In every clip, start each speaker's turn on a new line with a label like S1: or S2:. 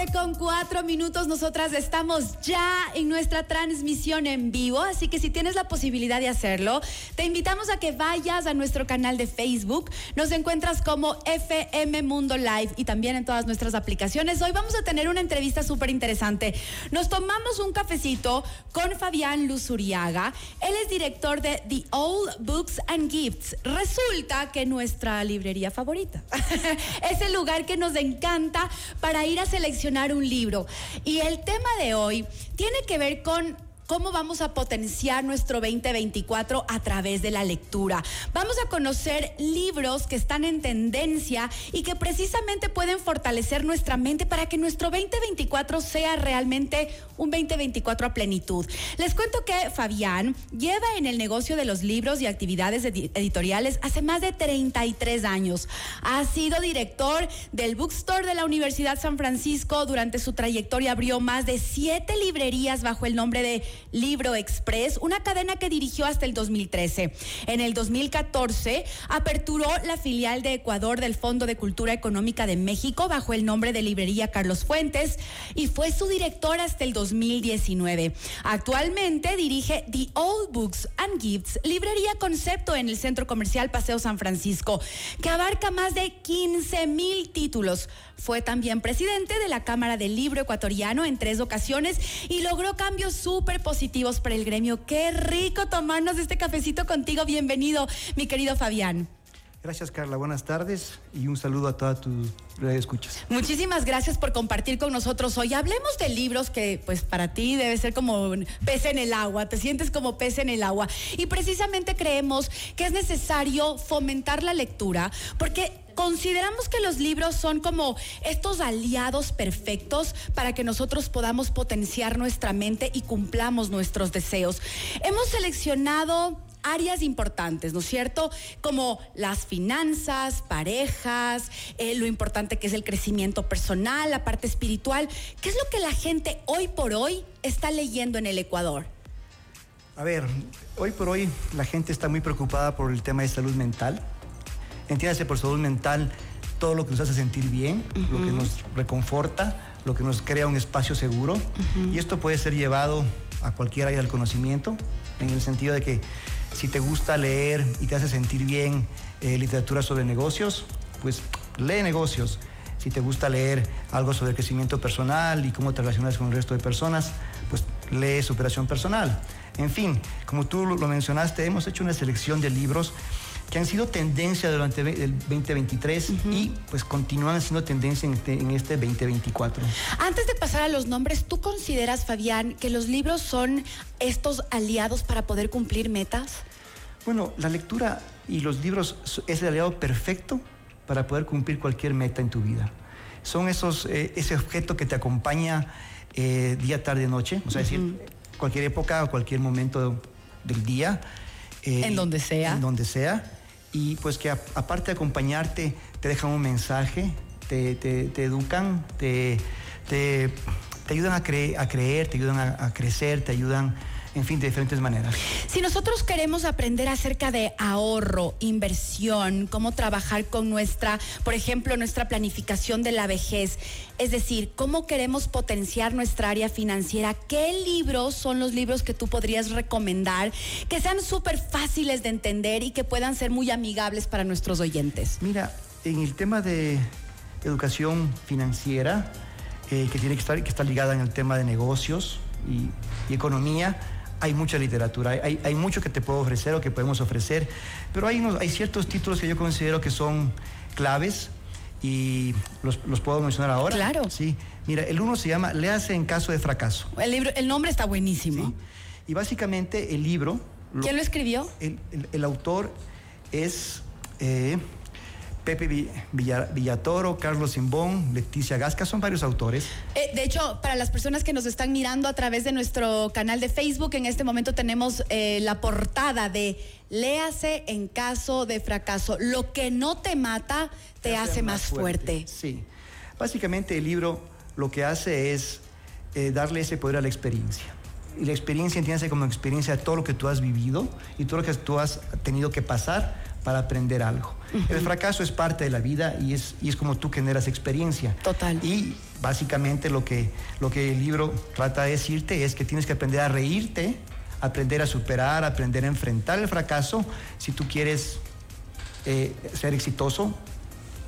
S1: tarde con cuatro minutos. Nosotras estamos ya en nuestra transmisión en vivo, así que si tienes la posibilidad de hacerlo, te invitamos a que vayas a nuestro canal de Facebook. Nos encuentras como FM Mundo Live y también en todas nuestras aplicaciones. Hoy vamos a tener una entrevista súper interesante. Nos tomamos un cafecito con Fabián Luzuriaga. Él es director de The Old Books and Gifts. Resulta que nuestra librería favorita es el lugar que nos encanta para ir a seleccionar un libro. Y el tema de hoy tiene que ver con cómo vamos a potenciar nuestro 2024 a través de la lectura. Vamos a conocer libros que están en tendencia y que precisamente pueden fortalecer nuestra mente para que nuestro 2024 sea realmente un 2024 a plenitud. Les cuento que Fabián lleva en el negocio de los libros y actividades editoriales hace más de 33 años. Ha sido director del Bookstore de la Universidad San Francisco. Durante su trayectoria abrió más de siete librerías bajo el nombre de Libro Express, una cadena que dirigió hasta el 2013. En el 2014 aperturó la filial de Ecuador del Fondo de Cultura Económica de México bajo el nombre de Librería Carlos Fuentes y fue su director hasta el 2019. Actualmente dirige The Old Books and Gifts, librería concepto en el Centro Comercial Paseo San Francisco, que abarca más de 15 mil títulos. Fue también presidente de la Cámara del Libro Ecuatoriano en tres ocasiones y logró cambios súper positivos para el gremio. Qué rico tomarnos este cafecito contigo. Bienvenido, mi querido Fabián.
S2: Gracias, Carla. Buenas tardes y un saludo a todas tus escuchas.
S1: Muchísimas gracias por compartir con nosotros hoy. Hablemos de libros que, pues, para ti debe ser como pez en el agua. Te sientes como pez en el agua. Y precisamente creemos que es necesario fomentar la lectura porque consideramos que los libros son como estos aliados perfectos para que nosotros podamos potenciar nuestra mente y cumplamos nuestros deseos. Hemos seleccionado áreas importantes, ¿no es cierto? Como las finanzas, parejas, eh, lo importante que es el crecimiento personal, la parte espiritual. ¿Qué es lo que la gente hoy por hoy está leyendo en el Ecuador?
S2: A ver, hoy por hoy la gente está muy preocupada por el tema de salud mental entiéndase por salud mental todo lo que nos hace sentir bien, lo que nos reconforta, lo que nos crea un espacio seguro. Y esto puede ser llevado a cualquier área del conocimiento, en el sentido de que si te gusta leer y te hace sentir bien eh, literatura sobre negocios, pues lee negocios. Si te gusta leer algo sobre crecimiento personal y cómo te relacionas con el resto de personas, pues lee superación personal. En fin, como tú lo mencionaste, hemos hecho una selección de libros que han sido tendencia durante el 2023 y pues continúan siendo tendencia en este, en este 2024.
S1: Antes de pasar a los nombres, ¿tú consideras, Fabián, que los libros son estos aliados para poder cumplir metas?
S2: Bueno, la lectura y los libros es el aliado perfecto para poder cumplir cualquier meta en tu vida. Son esos, eh, ese objeto que te acompaña eh, día, tarde, noche, o sea, decir, cualquier época o cualquier momento del día.
S1: Eh, en donde sea.
S2: En donde sea y pues que aparte de acompañarte, te dejan un mensaje, te, educan, te, te, ayudan a, creer, a creer, te ayudan a, crecer, te ayudan en fin, de diferentes maneras.
S1: Si nosotros queremos aprender acerca de ahorro, inversión, cómo trabajar con nuestra, por ejemplo, nuestra planificación de la vejez, es decir, cómo queremos potenciar nuestra área financiera, ¿qué libros son los libros que tú podrías recomendar que sean súper fáciles de entender y que puedan ser muy amigables para nuestros oyentes?
S2: Mira, en el tema de educación financiera, eh, que tiene que estar, que está ligada en el tema de negocios y, y economía, hay mucha literatura, hay, hay, mucho que te puedo ofrecer o que podemos ofrecer, pero hay, hay ciertos títulos que yo considero que son claves y los, los, puedo mencionar ahora.
S1: Claro.
S2: Sí. Mira, el uno se llama Léase en caso de fracaso.
S1: El, libro, el nombre está buenísimo.
S2: Y básicamente el libro...
S1: ¿Quién lo escribió?
S2: El, el, autor es... Eh, Pepe Villatoro, Carlos Simbón, Leticia Gasca, son varios autores.
S1: Eh, de hecho, para las personas que nos están mirando a través de nuestro canal de Facebook, en este momento tenemos eh, la portada de Léase en caso de fracaso. Lo que no te mata te, hace, más, fuerte.
S2: Sí. Básicamente el libro lo que hace es eh, darle ese poder a la experiencia. Y la experiencia entiende como experiencia de todo lo que tú has vivido y todo lo que tú has tenido que pasar para aprender algo. El fracaso es parte de la vida y es, y es como tú generas experiencia.
S1: Total.
S2: Y básicamente lo que, lo que el libro trata de decirte es que tienes que aprender a reírte, aprender a superar, aprender a enfrentar el fracaso si tú quieres eh, ser exitoso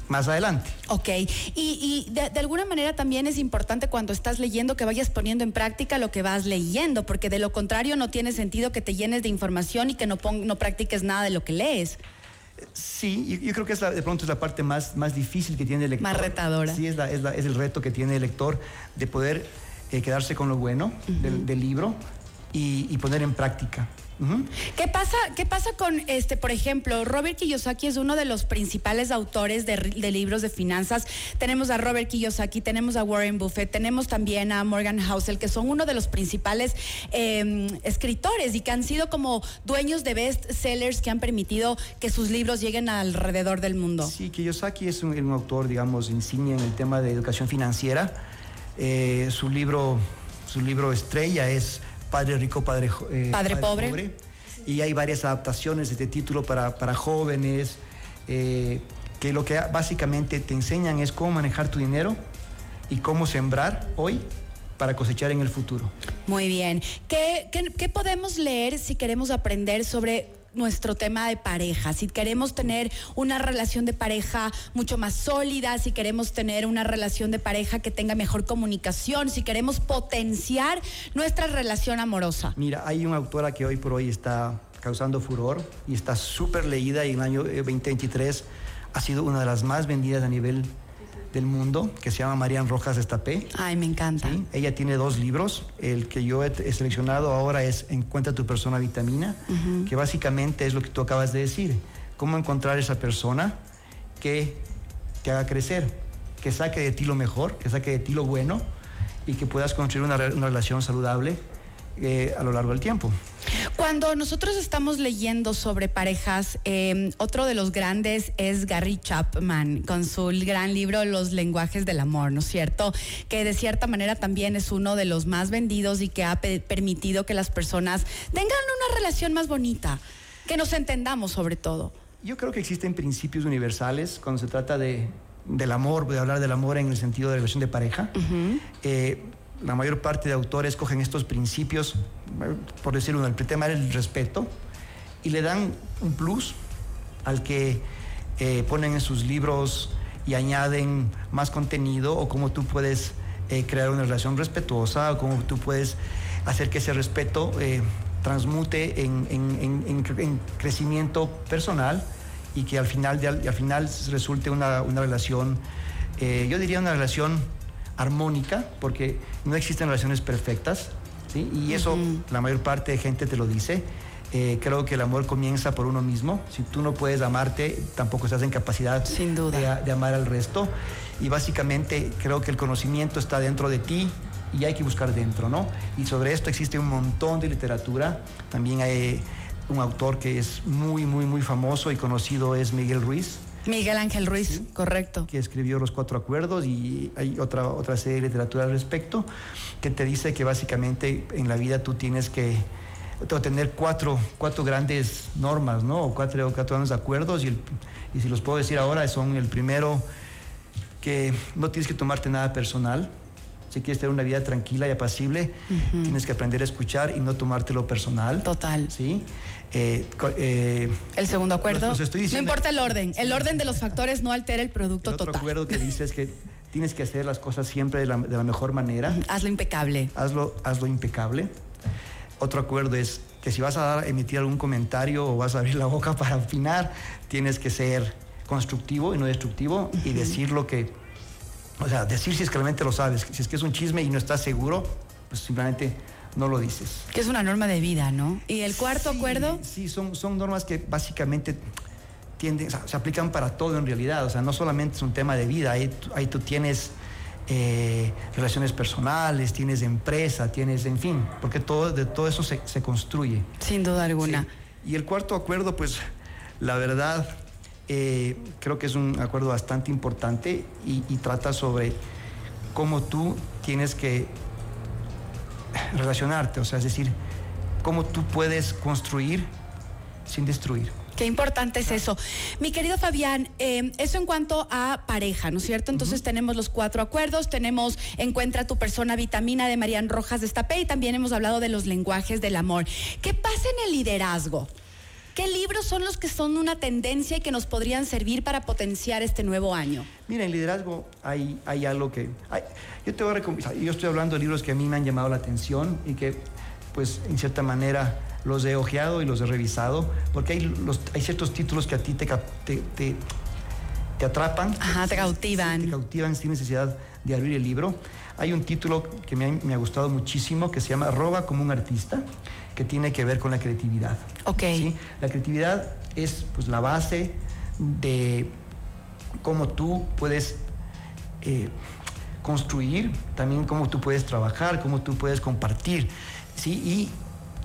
S2: más adelante.
S1: Ok, y, de, alguna manera también es importante cuando estás leyendo que vayas poniendo en práctica lo que vas leyendo, porque de lo contrario no tiene sentido que te llenes de información y que no, no practiques nada de lo que lees.
S2: Sí, yo, creo que es de pronto es la parte más, más difícil que tiene el lector.
S1: Más retadora.
S2: Sí, es, es, el reto que tiene el lector de poder eh, quedarse con lo bueno del, libro y poner en práctica.
S1: ¿Qué pasa, ¿Qué pasa con, este, por ejemplo, Robert Kiyosaki es uno de los principales autores de, libros de finanzas. Tenemos a Robert Kiyosaki, tenemos a Warren Buffett, tenemos también a Morgan Housel, que son uno de los principales em, escritores y que han sido como dueños de best sellers que han permitido que sus libros lleguen alrededor del mundo.
S2: Sí, Kiyosaki es un, autor, digamos, insignia en el tema de educación financiera. Eh, su libro, su libro estrella es Padre Rico, Padre,
S1: eh, padre, pobre.
S2: Y hay varias adaptaciones de este título para, para jóvenes, eh, que lo que básicamente te enseñan es cómo manejar tu dinero y cómo sembrar hoy para cosechar en el futuro.
S1: Muy bien. ¿Qué, qué, qué podemos leer si queremos aprender sobre nuestro tema de pareja, si queremos tener una relación de pareja mucho más sólida, si queremos tener una relación de pareja que tenga mejor comunicación, si queremos potenciar nuestra relación amorosa.
S2: Mira, hay una autora que hoy por hoy está causando furor y está súper leída y en el año 2023 eh, ha sido una de las más vendidas a nivel del mundo que se llama Marian Rojas Estapé.
S1: Ay, me encanta.
S2: Ella tiene dos libros. El que yo he, seleccionado ahora es Encuentra tu persona vitamina, que básicamente es lo que tú acabas de decir. Cómo encontrar esa persona que te haga crecer, que saque de ti lo mejor, que saque de ti lo bueno y que puedas construir una, una relación saludable eh, a lo largo del tiempo.
S1: Cuando nosotros estamos leyendo sobre parejas, em, otro de los grandes es Gary Chapman, con su gran libro Los lenguajes del amor, ¿no es cierto? Que de cierta manera también es uno de los más vendidos y que ha permitido que las personas tengan una relación más bonita, que nos entendamos sobre todo.
S2: Yo creo que existen principios universales cuando se trata de, del amor, de hablar del amor en el sentido de relación de pareja la mayor parte de autores cogen estos principios, por decir uno, el tema es el respeto, y le dan un plus al que eh, ponen en sus libros y añaden más contenido o cómo tú puedes eh, crear una relación respetuosa o cómo tú puedes hacer que ese respeto eh, transmute en, crecimiento personal y que al final, al final resulte una, una relación, yo diría una relación armónica, porque no existen relaciones perfectas, ¿sí? y eso la mayor parte de gente te lo dice. Eh, creo que el amor comienza por uno mismo. Si tú no puedes amarte, tampoco estás en capacidad
S1: Sin duda.
S2: De, amar al resto. Y básicamente creo que el conocimiento está dentro de ti y hay que buscar dentro, ¿no? Y sobre esto existe un montón de literatura. También hay un autor que es muy, muy, muy famoso y conocido, es Miguel Ruiz.
S1: Miguel Ángel Ruiz, correcto.
S2: Que escribió Los Cuatro Acuerdos y hay otra, otra serie de literatura al respecto que te dice que básicamente en la vida tú tienes que tener cuatro, cuatro grandes normas, ¿no? O cuatro, cuatro grandes acuerdos y, y si los puedo decir ahora son el primero que no tienes que tomarte nada personal, si quieres tener una vida tranquila y apacible, tienes que aprender a escuchar y no tomártelo personal.
S1: Total.
S2: ¿Sí? Eh, eh,
S1: el segundo acuerdo. no importa el orden. El orden de los factores no altera el producto
S2: el
S1: otro
S2: acuerdo que dice es que tienes que hacer las cosas siempre de la, mejor manera.
S1: Hazlo impecable.
S2: Hazlo, hazlo impecable. Otro acuerdo es que si vas a dar, emitir algún comentario o vas a abrir la boca para opinar, tienes que ser constructivo y no destructivo y decir lo que o sea, decir si es que realmente lo sabes, si es que es un chisme y no estás seguro, pues simplemente no lo dices.
S1: Que es una norma de vida, ¿no? ¿Y el cuarto acuerdo?
S2: Sí, son, son normas que básicamente tienden, se aplican para todo en realidad, o sea, no solamente es un tema de vida, ahí, ahí tú tienes eh, relaciones personales, tienes empresa, tienes, en fin, porque todo, de todo eso se, construye.
S1: Sin duda alguna.
S2: Y el cuarto acuerdo, pues, la verdad, eh, creo que es un acuerdo bastante importante y, trata sobre cómo tú tienes que relacionarte, o sea, es decir, cómo tú puedes construir sin destruir.
S1: Qué importante es eso. Mi querido Fabián, eh, eso en cuanto a pareja, ¿no es cierto? Entonces tenemos los cuatro acuerdos, tenemos Encuentra tu persona vitamina de Marian Rojas de Estapé y también hemos hablado de los lenguajes del amor. ¿Qué pasa en el liderazgo? ¿Qué libros son los que son una tendencia y que nos podrían servir para potenciar este nuevo año?
S2: Mira, en liderazgo hay, hay algo que... yo te voy a yo estoy hablando de libros que a mí me han llamado la atención y que, pues, en cierta manera los he ojeado y los he revisado, porque hay, los, hay ciertos títulos que a ti te, te, te, atrapan.
S1: Ajá, te cautivan.
S2: te cautivan sin necesidad de abrir el libro. Hay un título que me ha, me ha, gustado muchísimo que se llama Roba como un artista, que tiene que ver con la creatividad.
S1: Ok. ¿sí?
S2: La creatividad es pues, la base de cómo tú puedes eh, construir, también cómo tú puedes trabajar, cómo tú puedes compartir. ¿sí? Y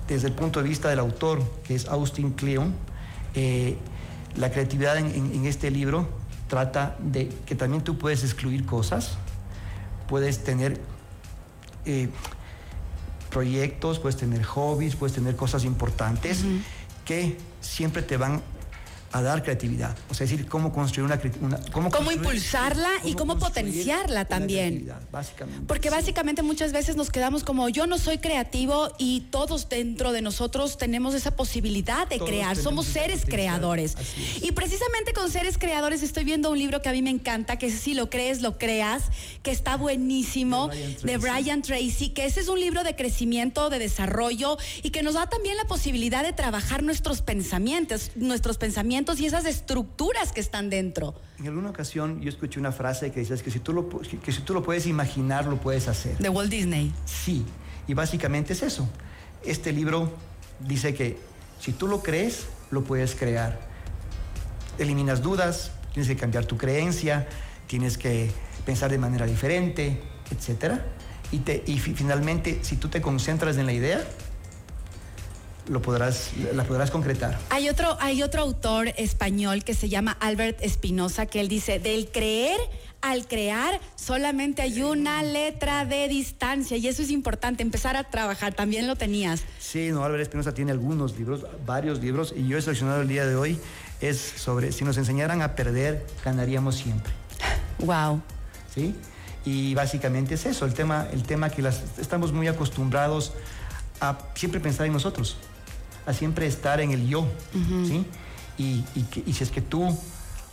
S2: desde el punto de vista del autor, que es Austin Kleon, eh, la creatividad en, este libro trata de que también tú puedes excluir cosas, puedes tener eh, proyectos, puedes tener hobbies, puedes tener cosas importantes que siempre te van a dar creatividad. O sea, decir, cómo construir una... una
S1: cómo, cómo impulsarla y cómo potenciarla también.
S2: Básicamente.
S1: Porque básicamente muchas veces nos quedamos como yo no soy creativo y todos dentro de nosotros tenemos esa posibilidad de crear. Somos seres creadores. Y precisamente con seres creadores estoy viendo un libro que a mí me encanta, que es Si lo crees, lo creas, que está buenísimo, de Brian Tracy, que ese es un libro de crecimiento, de desarrollo y que nos da también la posibilidad de trabajar nuestros pensamientos, nuestros pensamientos y esas estructuras que están dentro.
S2: En alguna ocasión yo escuché una frase que dice que si tú lo, que si tú lo puedes imaginar, lo puedes hacer.
S1: De Walt Disney.
S2: Sí, y básicamente es eso. Este libro dice que si tú lo crees, lo puedes crear. Eliminas dudas, tienes que cambiar tu creencia, tienes que pensar de manera diferente, etc. Y, te, y finalmente, si tú te concentras en la idea, lo podrás, la podrás concretar.
S1: Hay otro, hay otro autor español que se llama Albert Espinosa que él dice, del creer al crear solamente hay una letra de distancia y eso es importante, empezar a trabajar, también lo tenías.
S2: Sí, no, Albert Espinosa tiene algunos libros, varios libros y yo he seleccionado el día de hoy es sobre si nos enseñaran a perder, ganaríamos siempre.
S1: Wow.
S2: ¿Sí? Y básicamente es eso, el tema, el tema que las, estamos muy acostumbrados a siempre pensar en nosotros a siempre estar en el yo, ¿sí? Y, si es que tú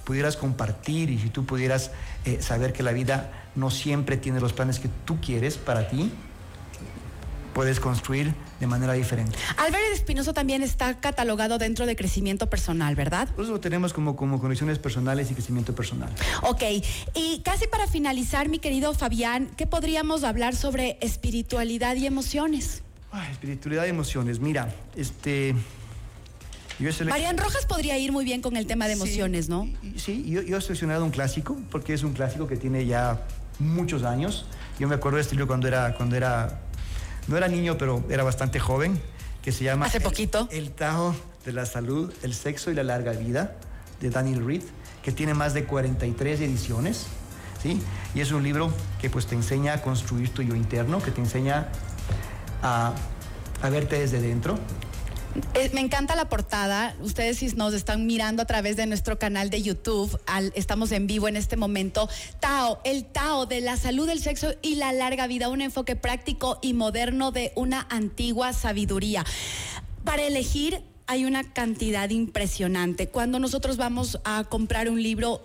S2: pudieras compartir y si tú pudieras eh, saber que la vida no siempre tiene los planes que tú quieres para ti, puedes construir de manera diferente.
S1: Albert Espinoso también está catalogado dentro de crecimiento personal, ¿verdad?
S2: Nosotros lo tenemos como, como condiciones personales y crecimiento personal.
S1: Ok, y casi para finalizar, mi querido Fabián, ¿qué podríamos hablar sobre espiritualidad y emociones?
S2: Espiritualidad y emociones. Mira, este.
S1: Marian Rojas podría ir muy bien con el tema de emociones, ¿no?
S2: Sí, yo, he seleccionado un clásico, porque es un clásico que tiene ya muchos años. Yo me acuerdo de este libro cuando era, cuando era, no era niño, pero era bastante joven, que se llama...
S1: Hace poquito.
S2: El, Tajo de la Salud, el Sexo y la Larga Vida, de Daniel Reed, que tiene más de 43 ediciones, ¿sí? Y es un libro que pues te enseña a construir tu yo interno, que te enseña a, verte desde dentro.
S1: Me encanta la portada. Ustedes si nos están mirando a través de nuestro canal de YouTube, estamos en vivo en este momento. Tao, el Tao de la salud, el sexo y la larga vida, un enfoque práctico y moderno de una antigua sabiduría. Para elegir hay una cantidad impresionante. Cuando nosotros vamos a comprar un libro,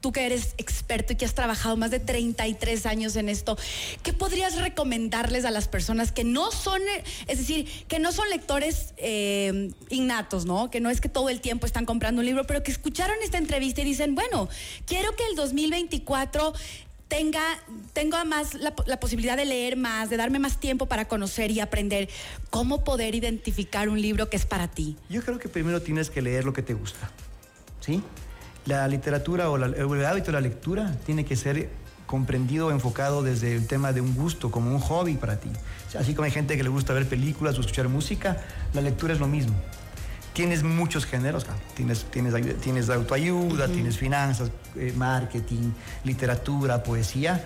S1: tú que eres experto y que has trabajado más de 33 años en esto, ¿qué podrías recomendarles a las personas que no son, es decir, que no son lectores eh, innatos, ¿no? Que no es que todo el tiempo están comprando un libro, pero que escucharon esta entrevista y dicen, bueno, quiero que el 2024 tenga, tenga más la, la, posibilidad de leer más, de darme más tiempo para conocer y aprender cómo poder identificar un libro que es para ti.
S2: Yo creo que primero tienes que leer lo que te gusta, ¿sí? La literatura o el hábito de la lectura tiene que ser comprendido, enfocado desde el tema de un gusto, como un hobby para ti. Así como hay gente que le gusta ver películas o escuchar música, la lectura es lo mismo. Tienes muchos géneros, tienes, tienes, tienes autoayuda, tienes finanzas, eh, marketing, literatura, poesía.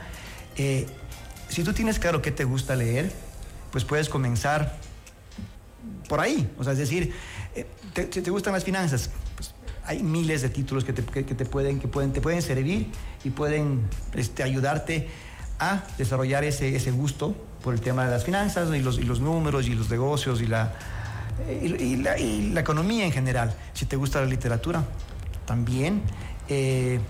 S2: Eh, si tú tienes claro qué te gusta leer, pues puedes comenzar por ahí. O sea, es decir, eh, te, te, gustan las finanzas, hay miles de títulos que te, pueden, que pueden, te pueden servir y pueden este, ayudarte a desarrollar ese, ese gusto por el tema de las finanzas y los, y los números y los negocios y la, y, la, y la economía en general. Si te gusta la literatura, también. Eh,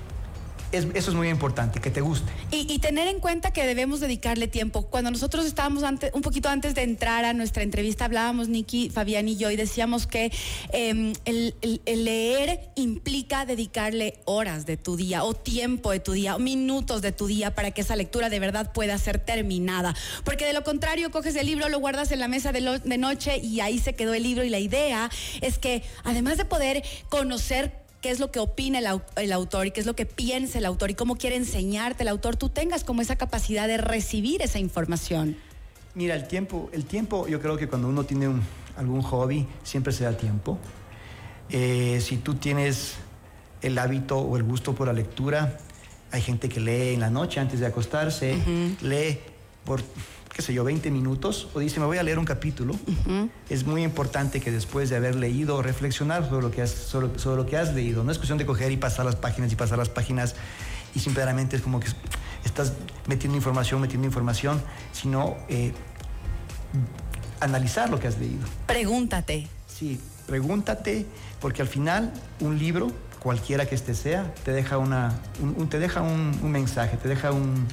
S2: eso es muy importante, que te guste.
S1: Y, tener en cuenta que debemos dedicarle tiempo. Cuando nosotros estábamos antes, un poquito antes de entrar a nuestra entrevista, hablábamos Nicky, Fabián y yo, y decíamos que em, el, leer implica dedicarle horas de tu día, o tiempo de tu día, o minutos de tu día, para que esa lectura de verdad pueda ser terminada. Porque de lo contrario, coges el libro, lo guardas en la mesa de, de noche y ahí se quedó el libro. Y la idea es que, además de poder conocer qué es lo que opina el, autor y qué es lo que piensa el autor y cómo quiere enseñarte el autor, tú tengas como esa capacidad de recibir esa información.
S2: Mira, el tiempo, el tiempo, yo creo que cuando uno tiene algún hobby, siempre se da tiempo. Eh, si tú tienes el hábito o el gusto por la lectura, hay gente que lee en la noche antes de acostarse, lee por qué sé yo, 20 minutos o dice, me voy a leer un capítulo, es muy importante que después de haber leído, reflexionar sobre lo, que has, sobre, lo que has leído. No es cuestión de coger y pasar las páginas y pasar las páginas y simplemente es como que estás metiendo información, metiendo información, sino eh, analizar lo que has leído.
S1: Pregúntate.
S2: Sí, pregúntate, porque al final un libro, cualquiera que este sea, te deja, una, te deja un mensaje, te deja un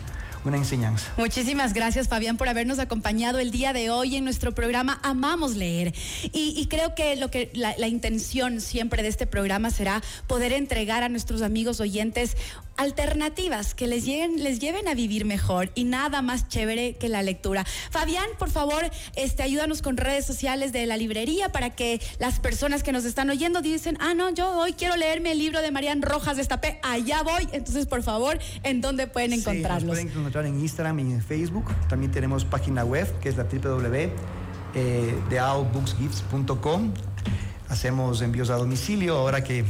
S2: una enseñanza.
S1: Muchísimas gracias, Fabián, por habernos acompañado el día de hoy en nuestro programa Amamos Leer. Y, creo que, lo que la, la intención siempre de este programa será poder entregar a nuestros amigos oyentes alternativas que les, lleguen, les lleven a vivir mejor y nada más chévere que la lectura. Fabián, por favor, este, ayúdanos con redes sociales de la librería para que las personas que nos están oyendo dicen, ah, no, yo hoy quiero leerme el libro de Marian Rojas Destapé, allá voy. Entonces, por favor, ¿en dónde pueden encontrarlos?
S2: En Instagram y en Facebook. También tenemos página web que es la www eh, Hacemos envíos a domicilio ahora que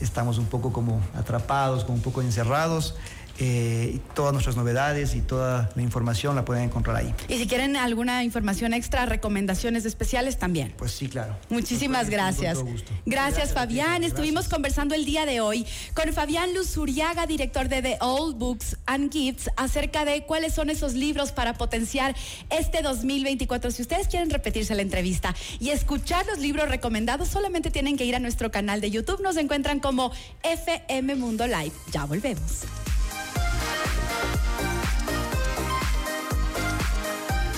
S2: estamos un poco como atrapados, como un poco encerrados. Eh, todas nuestras novedades y toda la información la pueden encontrar ahí.
S1: Y si quieren alguna información extra, recomendaciones especiales también.
S2: Pues sí, claro.
S1: Muchísimas gracias. Gracias, Fabián. Estuvimos conversando el día de hoy con Fabián Luzuriaga, director de The Old Books and Gifts, acerca de cuáles son esos libros para potenciar este 2024. Si ustedes quieren repetirse la entrevista y escuchar los libros recomendados, solamente tienen que ir a nuestro canal de YouTube. Nos encuentran como FM Mundo Live. Ya volvemos.